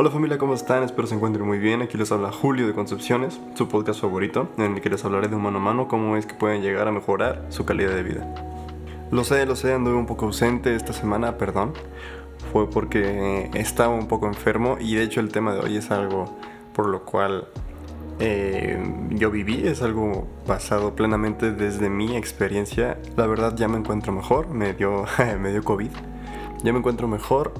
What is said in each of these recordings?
Hola familia, ¿cómo están? Espero se encuentren muy bien. Aquí les habla Julio de Concepciones, su podcast favorito, en el que les hablaré de mano a mano cómo es que pueden llegar a mejorar su calidad de vida. Lo sé, lo sé, anduve un poco ausente esta semana, perdón. Fue porque estaba un poco enfermo y de hecho el tema de hoy es algo por lo cual eh, yo viví, es algo basado plenamente desde mi experiencia. La verdad ya me encuentro mejor, me dio, me dio COVID. Ya me encuentro mejor,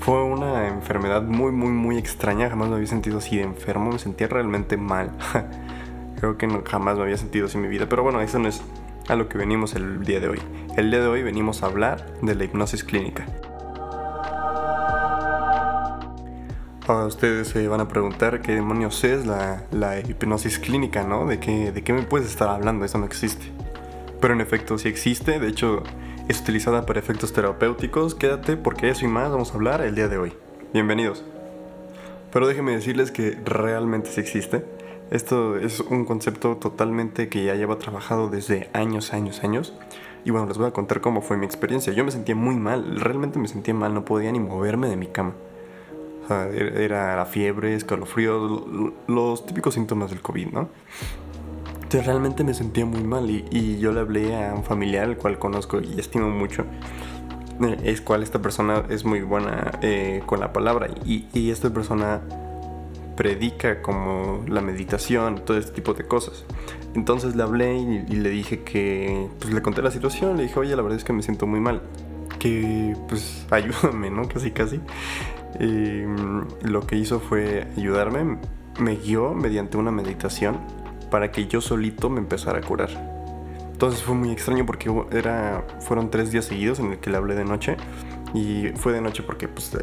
fue una enfermedad muy, muy, muy extraña. Jamás me había sentido así de enfermo. Me sentía realmente mal. Creo que jamás me había sentido así en mi vida. Pero bueno, eso no es a lo que venimos el día de hoy. El día de hoy venimos a hablar de la hipnosis clínica. Ahora ustedes se van a preguntar qué demonios es la, la hipnosis clínica, ¿no? ¿De qué, ¿De qué me puedes estar hablando? Eso no existe. Pero en efecto sí existe. De hecho, es utilizada para efectos terapéuticos. Quédate porque eso y más vamos a hablar el día de hoy. Bienvenidos. Pero déjenme decirles que realmente sí existe. Esto es un concepto totalmente que ya lleva trabajado desde años, años, años. Y bueno, les voy a contar cómo fue mi experiencia. Yo me sentía muy mal, realmente me sentía mal, no podía ni moverme de mi cama. O sea, era la fiebre, escalofríos, los típicos síntomas del COVID, ¿no? Realmente me sentía muy mal y, yo le hablé a un familiar, el cual conozco y estimo mucho. Eh, es cual esta persona es muy buena eh, con la palabra y, esta persona predica como la meditación, todo este tipo de cosas. Entonces le hablé y, le dije que, pues le conté la situación, le dije, oye, la verdad es que me siento muy mal, que pues ayúdame, ¿no? Casi, casi. Y, lo que hizo fue ayudarme, me guió mediante una meditación para que yo solito me empezara a curar. Entonces fue muy extraño porque era, fueron tres días seguidos en el que le hablé de noche. Y fue de noche porque pues,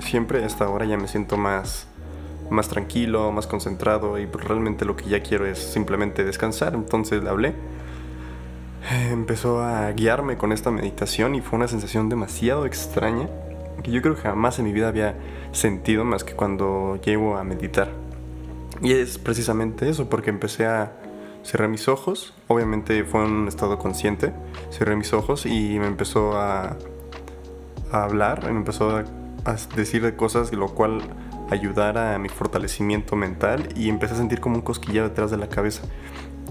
siempre a esta hora ya me siento más, más tranquilo, más concentrado y pues, realmente lo que ya quiero es simplemente descansar. Entonces le hablé. Empezó a guiarme con esta meditación y fue una sensación demasiado extraña que yo creo que jamás en mi vida había sentido más que cuando llego a meditar. Y es precisamente eso, porque empecé a cerrar mis ojos, obviamente fue un estado consciente, cerré mis ojos y me empezó a, a hablar, me empezó a, decir cosas, lo cual ayudara a mi fortalecimiento mental y empecé a sentir como un cosquillo detrás de la cabeza.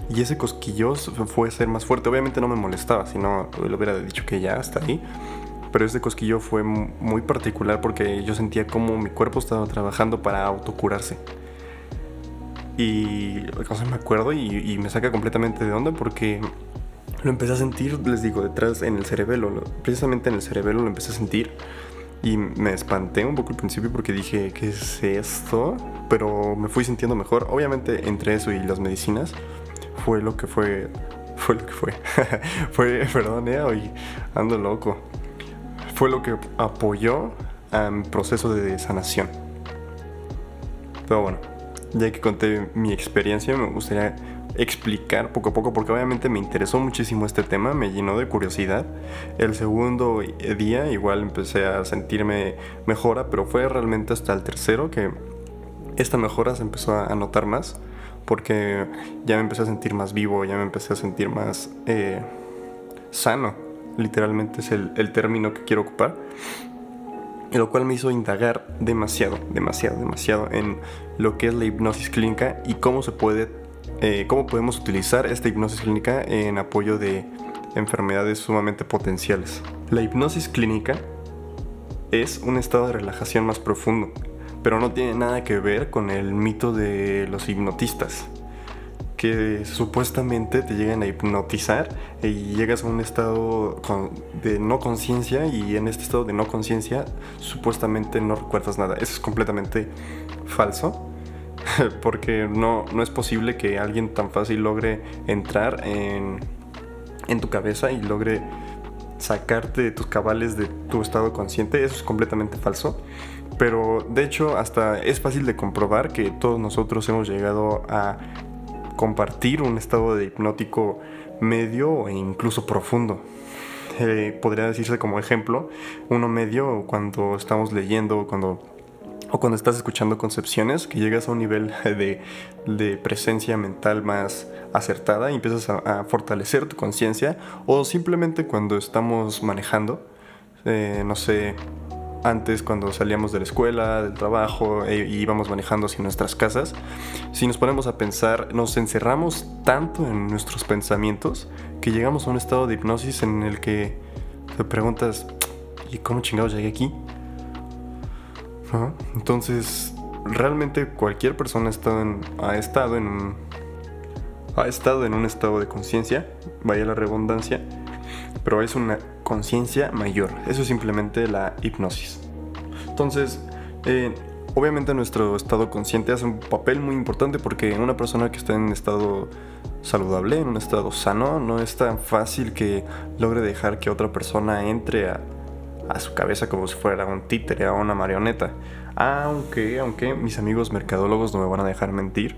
Y ese cosquillo fue ser más fuerte. Obviamente no me molestaba, si no le hubiera dicho que ya está ahí. Pero ese cosquillo fue muy particular porque yo sentía como mi cuerpo estaba trabajando para autocurarse. Y cosa me acuerdo y, me saca completamente de onda porque lo empecé a sentir, les digo, detrás en el cerebelo, precisamente en el cerebelo lo empecé a sentir y me espanté un poco al principio porque dije, ¿qué es esto? Pero me fui sintiendo mejor. Obviamente entre eso y las medicinas fue lo que fue, fue lo que fue. fue, perdón, eh, ando loco. Fue lo que apoyó a mi proceso de sanación. Pero bueno, ya que conté mi experiencia, me gustaría explicar poco a poco, porque obviamente me interesó muchísimo este tema, me llenó de curiosidad. El segundo día igual empecé a sentirme mejora, pero fue realmente hasta el tercero que esta mejora se empezó a notar más, porque ya me empecé a sentir más vivo, ya me empecé a sentir más eh, sano, literalmente es el, el término que quiero ocupar lo cual me hizo indagar demasiado, demasiado, demasiado en lo que es la hipnosis clínica y cómo se puede, eh, cómo podemos utilizar esta hipnosis clínica en apoyo de enfermedades sumamente potenciales. La hipnosis clínica es un estado de relajación más profundo, pero no tiene nada que ver con el mito de los hipnotistas supuestamente te llegan a hipnotizar y llegas a un estado de no conciencia y en este estado de no conciencia supuestamente no recuerdas nada. Eso es completamente falso porque no, no es posible que alguien tan fácil logre entrar en, en tu cabeza y logre sacarte de tus cabales de tu estado consciente. Eso es completamente falso. Pero de hecho hasta es fácil de comprobar que todos nosotros hemos llegado a compartir un estado de hipnótico medio e incluso profundo. Eh, podría decirse como ejemplo, uno medio cuando estamos leyendo cuando, o cuando estás escuchando concepciones, que llegas a un nivel de, presencia mental más acertada y empiezas a, fortalecer tu conciencia, o simplemente cuando estamos manejando, eh, no sé, antes cuando salíamos de la escuela, del trabajo e íbamos manejando hacia nuestras casas, si nos ponemos a pensar, nos encerramos tanto en nuestros pensamientos que llegamos a un estado de hipnosis en el que te preguntas, ¿y cómo chingados llegué aquí? Entonces, realmente cualquier persona ha en, ha estado en un, ha estado en un estado de conciencia, vaya la redundancia, pero es una conciencia mayor. Eso es simplemente la hipnosis. Entonces, eh, obviamente nuestro estado consciente hace un papel muy importante porque una persona que está en estado saludable, en un estado sano, no es tan fácil que logre dejar que otra persona entre a, su cabeza como si fuera un títere o una marioneta. Aunque, aunque mis amigos mercadólogos no me van a dejar mentir.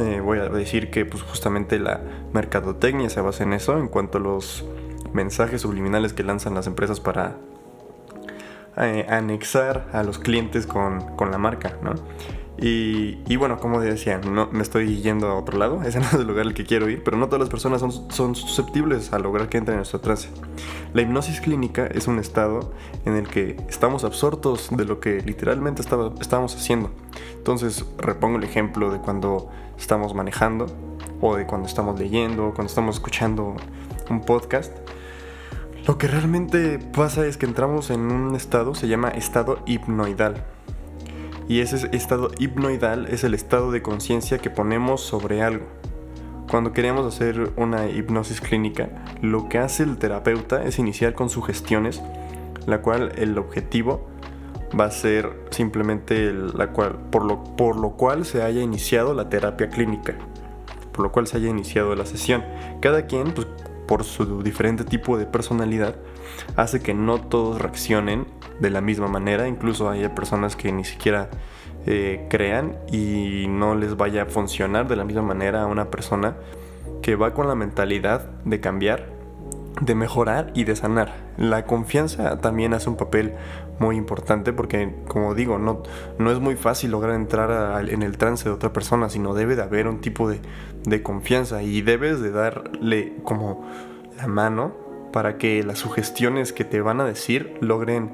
Eh, voy a decir que pues justamente la mercadotecnia se basa en eso, en cuanto a los mensajes subliminales que lanzan las empresas para eh, anexar a los clientes con, con la marca, ¿no? Y, bueno, como decía, no, me estoy yendo a otro lado, ese no es el lugar al que quiero ir, pero no todas las personas son, son susceptibles a lograr que entren en nuestro trance. La hipnosis clínica es un estado en el que estamos absortos de lo que literalmente estaba, estábamos haciendo. Entonces, repongo el ejemplo de cuando estamos manejando, o de cuando estamos leyendo, o cuando estamos escuchando un podcast. Lo que realmente pasa es que entramos en un estado, se llama estado hipnoidal y ese estado hipnoidal es el estado de conciencia que ponemos sobre algo. Cuando queremos hacer una hipnosis clínica, lo que hace el terapeuta es iniciar con sugestiones, la cual el objetivo va a ser simplemente la cual, por, lo, por lo cual se haya iniciado la terapia clínica, por lo cual se haya iniciado la sesión. Cada quien, pues, por su diferente tipo de personalidad, hace que no todos reaccionen de la misma manera. Incluso hay personas que ni siquiera eh, crean y no les vaya a funcionar de la misma manera a una persona que va con la mentalidad de cambiar, de mejorar y de sanar. La confianza también hace un papel muy importante porque, como digo, no, no es muy fácil lograr entrar en el trance de otra persona, sino debe de haber un tipo de, de confianza y debes de darle como la mano para que las sugestiones que te van a decir logren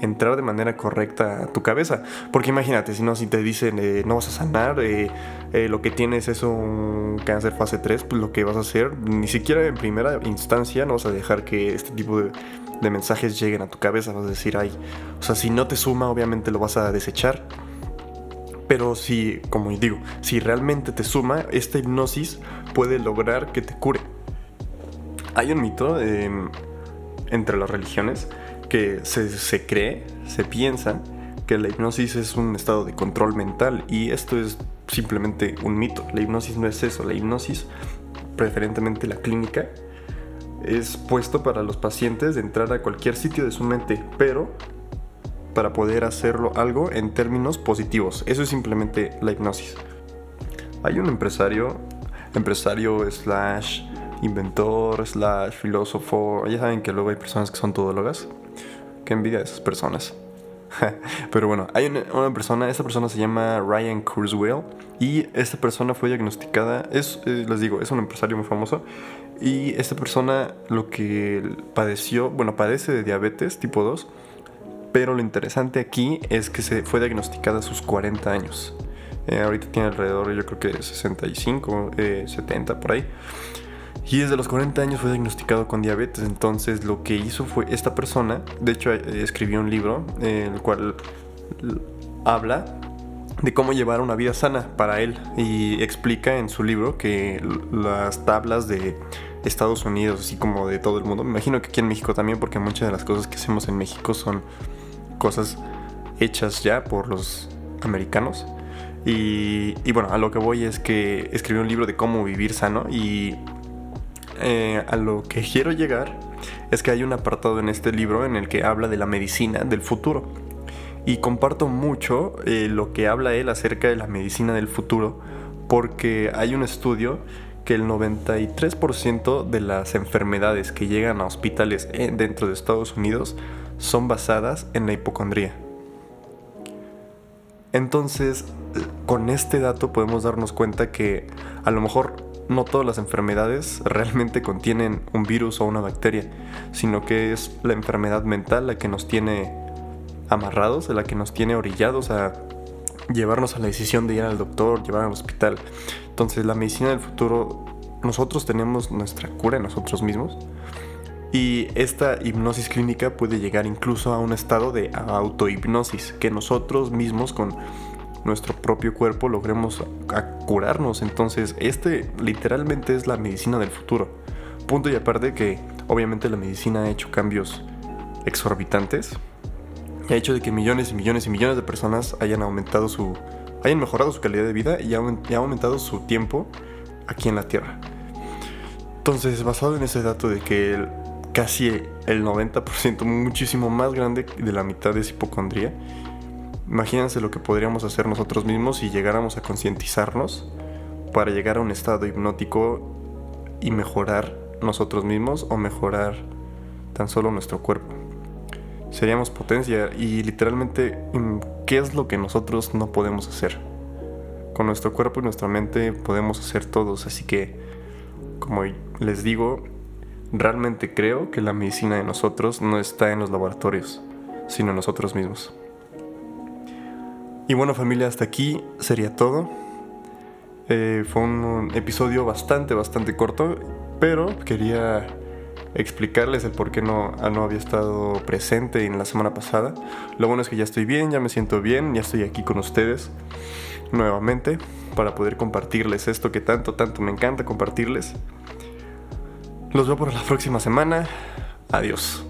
entrar de manera correcta a tu cabeza. Porque imagínate, si no, si te dicen eh, no vas a sanar, eh, eh, lo que tienes es un cáncer fase 3, pues lo que vas a hacer, ni siquiera en primera instancia no vas a dejar que este tipo de, mensajes lleguen a tu cabeza. Vas a decir, ay, o sea, si no te suma, obviamente lo vas a desechar. Pero si, como digo, si realmente te suma, esta hipnosis puede lograr que te cure. Hay un mito em, entre las religiones que se, cree, se piensa que la hipnosis es un estado de control mental y esto es simplemente un mito. La hipnosis no es eso, la hipnosis, preferentemente la clínica, es puesto para los pacientes de entrar a cualquier sitio de su mente, pero para poder hacerlo algo en términos positivos. Eso es simplemente la hipnosis. Hay un empresario, empresario slash inventor slash filósofo, ya saben que luego hay personas que son todólogas, Qué envidia de esas personas. Pero bueno, hay una, persona, esta persona se llama Ryan Kurzweil y esta persona fue diagnosticada, es, eh, les digo, es un empresario muy famoso y esta persona lo que padeció, bueno, padece de diabetes tipo 2, pero lo interesante aquí es que se fue diagnosticada a sus 40 años. Eh, ahorita tiene alrededor, yo creo que 65, 70 eh, por ahí. Y desde los 40 años fue diagnosticado con diabetes. Entonces lo que hizo fue esta persona, de hecho eh, escribió un libro, en el cual habla de cómo llevar una vida sana para él y explica en su libro que las tablas de Estados Unidos, así como de todo el mundo, me imagino que aquí en México también, porque muchas de las cosas que hacemos en México son cosas hechas ya por los americanos. Y, y bueno, a lo que voy es que escribió un libro de cómo vivir sano y eh, a lo que quiero llegar es que hay un apartado en este libro en el que habla de la medicina del futuro. Y comparto mucho eh, lo que habla él acerca de la medicina del futuro, porque hay un estudio que el 93% de las enfermedades que llegan a hospitales eh, dentro de Estados Unidos son basadas en la hipocondría. Entonces, con este dato podemos darnos cuenta que a lo mejor no todas las enfermedades realmente contienen un virus o una bacteria, sino que es la enfermedad mental la que nos tiene amarrados, la que nos tiene orillados a llevarnos a la decisión de ir al doctor, llevar al hospital. Entonces la medicina del futuro, nosotros tenemos nuestra cura en nosotros mismos. Y esta hipnosis clínica puede llegar incluso a un estado de autohipnosis, que nosotros mismos con nuestro propio cuerpo logremos curarnos. Entonces, este literalmente es la medicina del futuro. Punto y aparte que obviamente la medicina ha hecho cambios exorbitantes ha hecho de que millones y millones y millones de personas hayan aumentado su hayan mejorado su calidad de vida y ha aumentado su tiempo aquí en la Tierra. Entonces, basado en ese dato de que casi el 90%, muchísimo más grande de la mitad es hipocondría, imagínense lo que podríamos hacer nosotros mismos si llegáramos a concientizarnos para llegar a un estado hipnótico y mejorar nosotros mismos o mejorar tan solo nuestro cuerpo. Seríamos potencia y literalmente, mm, ¿qué es lo que nosotros no podemos hacer? Con nuestro cuerpo y nuestra mente podemos hacer todos, así que, como les digo, realmente creo que la medicina de nosotros no está en los laboratorios, sino en nosotros mismos. Y bueno familia, hasta aquí sería todo. Eh, fue un episodio bastante, bastante corto, pero quería explicarles el por qué no, ah, no había estado presente en la semana pasada. Lo bueno es que ya estoy bien, ya me siento bien, ya estoy aquí con ustedes nuevamente para poder compartirles esto que tanto, tanto me encanta compartirles. Los veo por la próxima semana. Adiós.